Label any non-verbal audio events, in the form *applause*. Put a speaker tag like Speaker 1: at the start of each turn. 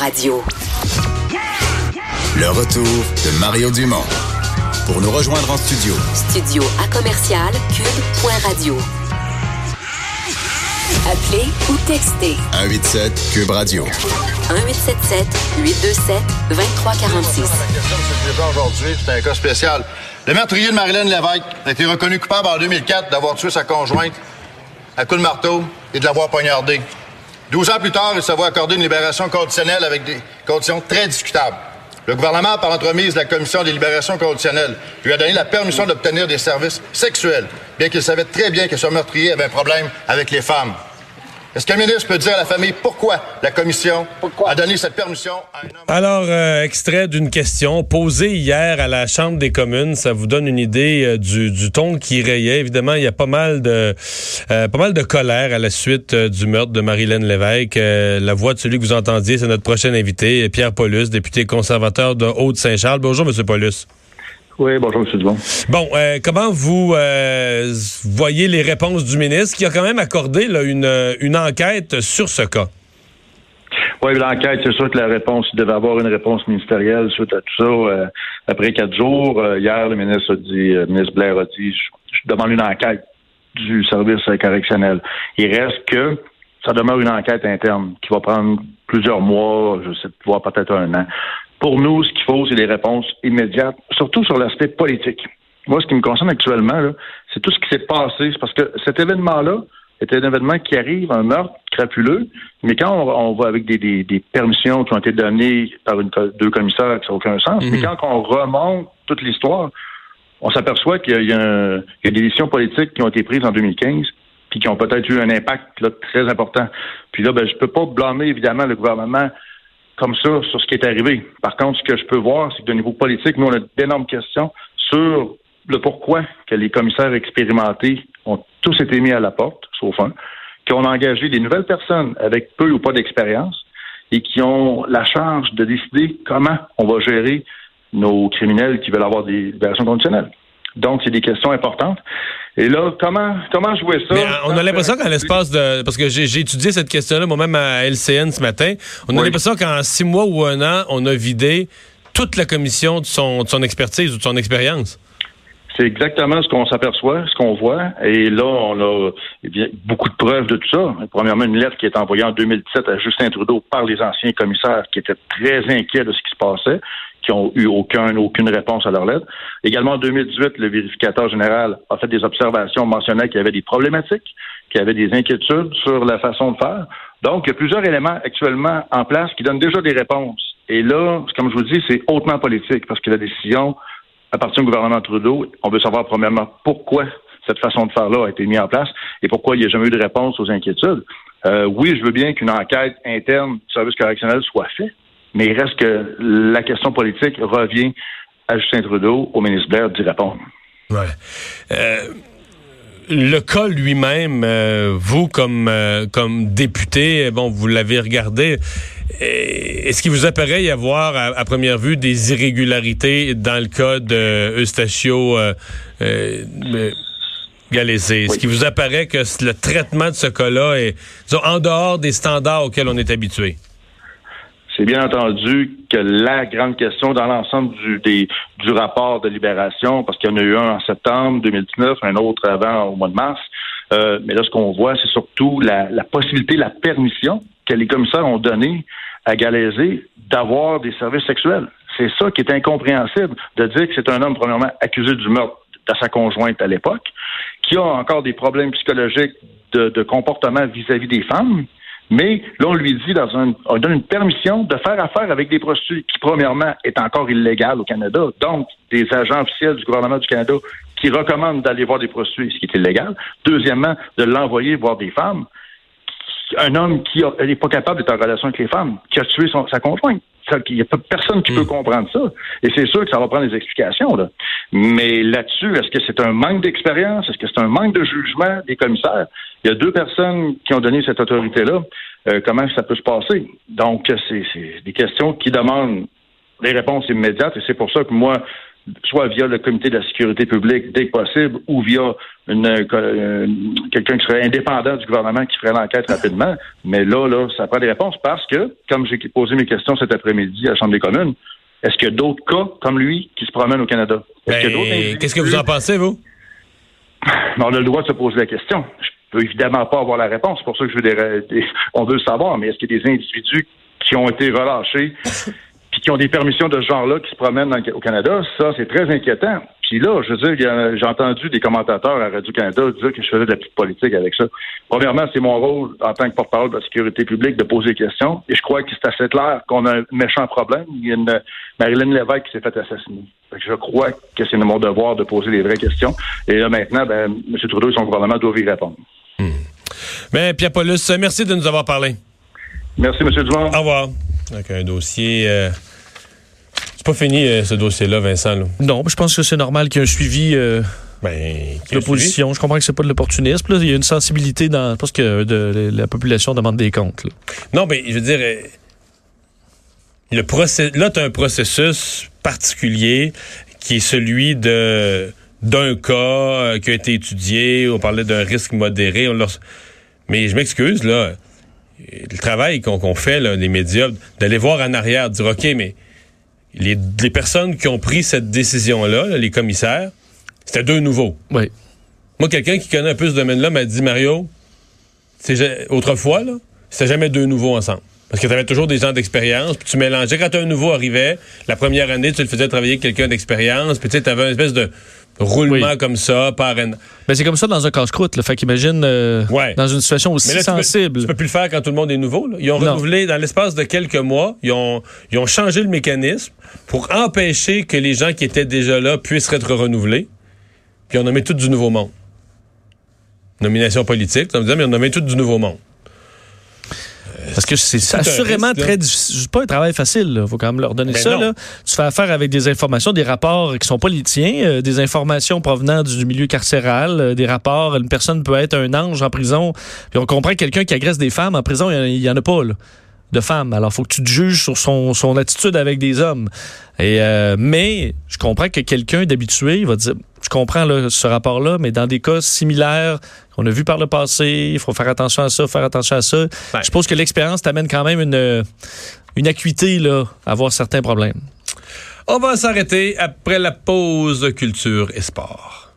Speaker 1: Radio.
Speaker 2: Le retour de Mario Dumont. Pour nous rejoindre en studio.
Speaker 1: Studio à commercial cube.radio. Appelez ou textez
Speaker 2: 187 Cube Radio.
Speaker 1: 1877 827 2346.
Speaker 3: aujourd'hui, c'est un cas spécial. Le meurtrier de Marilyn Lévesque a été reconnu coupable en 2004 d'avoir tué sa conjointe à coup de marteau et de l'avoir poignardé. 12 ans plus tard, il se voit accorder une libération conditionnelle avec des conditions très discutables. Le gouvernement, par l'entremise de la Commission des libérations conditionnelles, lui a donné la permission d'obtenir des services sexuels, bien qu'il savait très bien que son meurtrier avait un problème avec les femmes. Est-ce qu'un ministre peut dire à la famille pourquoi la commission a donné cette permission à un homme?
Speaker 4: Alors, euh, extrait d'une question posée hier à la Chambre des communes. Ça vous donne une idée euh, du, du, ton qui rayait. Évidemment, il y a pas mal de euh, pas mal de colère à la suite euh, du meurtre de Marilyn Lévesque. Euh, la voix de celui que vous entendiez, c'est notre prochain invité, Pierre Paulus, député conservateur de Haute-Saint-Charles. Bonjour, Monsieur Paulus.
Speaker 5: Oui, bonjour, M. Dubon.
Speaker 4: Bon, euh, comment vous euh, voyez les réponses du ministre qui a quand même accordé là, une, une enquête sur ce cas?
Speaker 5: Oui, l'enquête, c'est sûr que la réponse, il devait avoir une réponse ministérielle suite à tout ça. Euh, après quatre jours, euh, hier, le ministre a dit, le ministre Blair a dit, je, je demande une enquête du service correctionnel. Il reste que ça demeure une enquête interne qui va prendre plusieurs mois, je sais, voire peut-être un an. Pour nous, ce qu'il faut, c'est des réponses immédiates, surtout sur l'aspect politique. Moi, ce qui me concerne actuellement, c'est tout ce qui s'est passé. C'est parce que cet événement-là est un événement qui arrive, un meurtre crapuleux, mais quand on, on va avec des, des, des, permissions qui ont été données par une, deux commissaires qui n'ont aucun sens, mais quand on remonte toute l'histoire, on s'aperçoit qu'il y, y, a des décisions politiques qui ont été prises en 2015 puis qui ont peut-être eu un impact là, très important. Puis là, ben, je peux pas blâmer évidemment le gouvernement comme ça sur ce qui est arrivé. Par contre, ce que je peux voir, c'est que de niveau politique, nous, on a d'énormes questions sur le pourquoi que les commissaires expérimentés ont tous été mis à la porte, sauf un, qui ont engagé des nouvelles personnes avec peu ou pas d'expérience et qui ont la charge de décider comment on va gérer nos criminels qui veulent avoir des libérations conditionnelles. Donc, c'est des questions importantes. Et là, comment comment jouer ça?
Speaker 4: Mais euh, on a l'impression qu'en l'espace de... Parce que j'ai étudié cette question-là moi-même à LCN ce matin. On a l'impression qu'en six mois ou un an, on a vidé toute la commission de son, de son expertise ou de son expérience.
Speaker 5: C'est exactement ce qu'on s'aperçoit, ce qu'on voit. Et là, on a eh bien, beaucoup de preuves de tout ça. Premièrement, une lettre qui est envoyée en 2017 à Justin Trudeau par les anciens commissaires qui étaient très inquiets de ce qui se passait qui ont eu aucun, aucune réponse à leur lettre. Également, en 2018, le vérificateur général a fait des observations mentionnant qu'il y avait des problématiques, qu'il y avait des inquiétudes sur la façon de faire. Donc, il y a plusieurs éléments actuellement en place qui donnent déjà des réponses. Et là, comme je vous dis, c'est hautement politique parce que la décision appartient au gouvernement Trudeau. On veut savoir premièrement pourquoi cette façon de faire-là a été mise en place et pourquoi il n'y a jamais eu de réponse aux inquiétudes. Euh, oui, je veux bien qu'une enquête interne du service correctionnel soit faite, mais il reste que la question politique revient à Justin Trudeau, au ministre Blair, d'y répondre.
Speaker 4: Ouais. Euh, le cas lui-même, euh, vous comme euh, comme député, bon, vous l'avez regardé. Est-ce qu'il vous apparaît y avoir à, à, première vue des irrégularités dans le cas de Eustachio Galézé? Est-ce qu'il vous apparaît que le traitement de ce cas-là est disons, en dehors des standards auxquels on est habitué?
Speaker 5: C'est bien entendu que la grande question dans l'ensemble du, du rapport de libération, parce qu'il y en a eu un en septembre 2019, un autre avant au mois de mars, euh, mais là, ce qu'on voit, c'est surtout la, possibilité, la permission que les commissaires ont donnée à Galézé d'avoir des services sexuels. C'est ça qui est incompréhensible, de dire que c'est un homme, premièrement, accusé du meurtre de sa conjointe à l'époque, qui a encore des problèmes psychologiques de, comportement vis-à-vis -vis des femmes, mais là, on lui dit, dans un, on donne une permission de faire affaire avec des prostituées qui, premièrement, est encore illégale au Canada. Donc, des agents officiels du gouvernement du Canada qui recommandent d'aller voir des prostituées, ce qui est illégal. Deuxièmement, de l'envoyer voir des femmes. Un homme qui n'est pas capable d'être en relation avec les femmes, qui a tué son, sa conjointe. Il n'y a personne qui peut comprendre ça. Et c'est sûr que ça va prendre des explications. Là. Mais là-dessus, est-ce que c'est un manque d'expérience? Est-ce que c'est un manque de jugement des commissaires? Il y a deux personnes qui ont donné cette autorité-là. Euh, comment ça peut se passer? Donc, c'est des questions qui demandent des réponses immédiates et c'est pour ça que moi, soit via le comité de la sécurité publique dès que possible ou via une, euh, quelqu'un qui serait indépendant du gouvernement qui ferait l'enquête *laughs* rapidement. Mais là, là, ça prend des réponses parce que, comme j'ai posé mes questions cet après-midi à la Chambre des communes, est-ce qu'il y a d'autres cas comme lui qui se promènent au Canada?
Speaker 4: Ben, qu'est-ce que vous en pensez, vous?
Speaker 5: On a le droit de se poser la question. Je peux évidemment pas avoir la réponse. C'est pour ça que je veux des, *laughs* on veut le savoir. Mais est-ce qu'il y a des individus qui ont été relâchés *laughs* puis qui ont des permissions de ce genre-là qui se promènent au Canada? Ça, c'est très inquiétant. Puis là, je veux dire, j'ai entendu des commentateurs à Radio-Canada dire que je faisais de la petite politique avec ça. Premièrement, c'est mon rôle en tant que porte-parole de la sécurité publique de poser des questions. Et je crois que c'est assez clair qu'on a un méchant problème. Il y a une Marilyn Lévesque qui s'est fait assassiner. je crois que c'est mon devoir de poser les vraies questions. Et là, maintenant, ben, M. Trudeau et son gouvernement doivent y répondre.
Speaker 4: Ben, Pierre Paulus, merci de nous avoir parlé.
Speaker 5: Merci, M. Dumont.
Speaker 4: Au revoir. Avec un dossier. Euh, c'est pas fini, euh, ce dossier-là, Vincent.
Speaker 6: Non, je pense que c'est normal qu'il y ait un suivi. Euh,
Speaker 4: ben,
Speaker 6: l'opposition. Je comprends que c'est pas de l'opportunisme. Il y a une sensibilité dans. parce que de, la population demande des comptes.
Speaker 4: Non, mais je veux dire. Le process, là, tu as un processus particulier qui est celui de d'un cas euh, qui a été étudié, on parlait d'un risque modéré. On Mais je m'excuse, là, le travail qu'on fait, là, les médias, d'aller voir en arrière, de dire, OK, mais les, personnes qui ont pris cette décision-là, les commissaires, c'était deux nouveaux.
Speaker 6: Oui.
Speaker 4: Moi, quelqu'un qui connaît un peu ce domaine-là m'a dit, Mario, autrefois, là, c'était jamais deux nouveaux ensemble. Parce que tu avais toujours des gens d'expérience, puis tu mélangeais. Quand un nouveau arrivait, la première année, tu le faisais travailler avec quelqu'un d'expérience, puis tu sais, avais une espèce de roulement comme ça, par
Speaker 6: Mais ben, c'est comme ça dans un casse-croûte. Fait qu'imagine euh, dans une situation aussi sensible.
Speaker 4: Tu peux, plus le faire quand tout le monde est nouveau. Ils ont renouvelé dans l'espace de quelques mois. Ils ont, ils ont changé le mécanisme pour empêcher que les gens qui étaient déjà là puissent être renouvelés. Puis on nommé tout du nouveau monde. Nomination politique, ça veut dire, mais on nommé tout du nouveau monde.
Speaker 6: Parce que c'est assurément très difficile. Pas un travail facile. Il faut quand même leur donner ben ça. Là. Tu fais affaire avec des informations, des rapports qui sont pas les tiens, euh, des informations provenant du milieu carcéral, euh, des rapports. Une personne peut être un ange en prison. Puis on comprend que quelqu'un qui agresse des femmes en prison, il y, en a pas. Là de femmes. Alors, faut que tu te juges sur son, son attitude avec des hommes. Et euh, mais je comprends que quelqu'un d'habitué il va dire, je comprends ce rapport-là, mais dans des cas similaires qu'on a vu par le passé, il faut faire attention à ça, faire attention à ça. Je suppose que l'expérience t'amène quand même une, une acuité là, à avoir certains problèmes.
Speaker 4: On va s'arrêter après la pause culture et sport.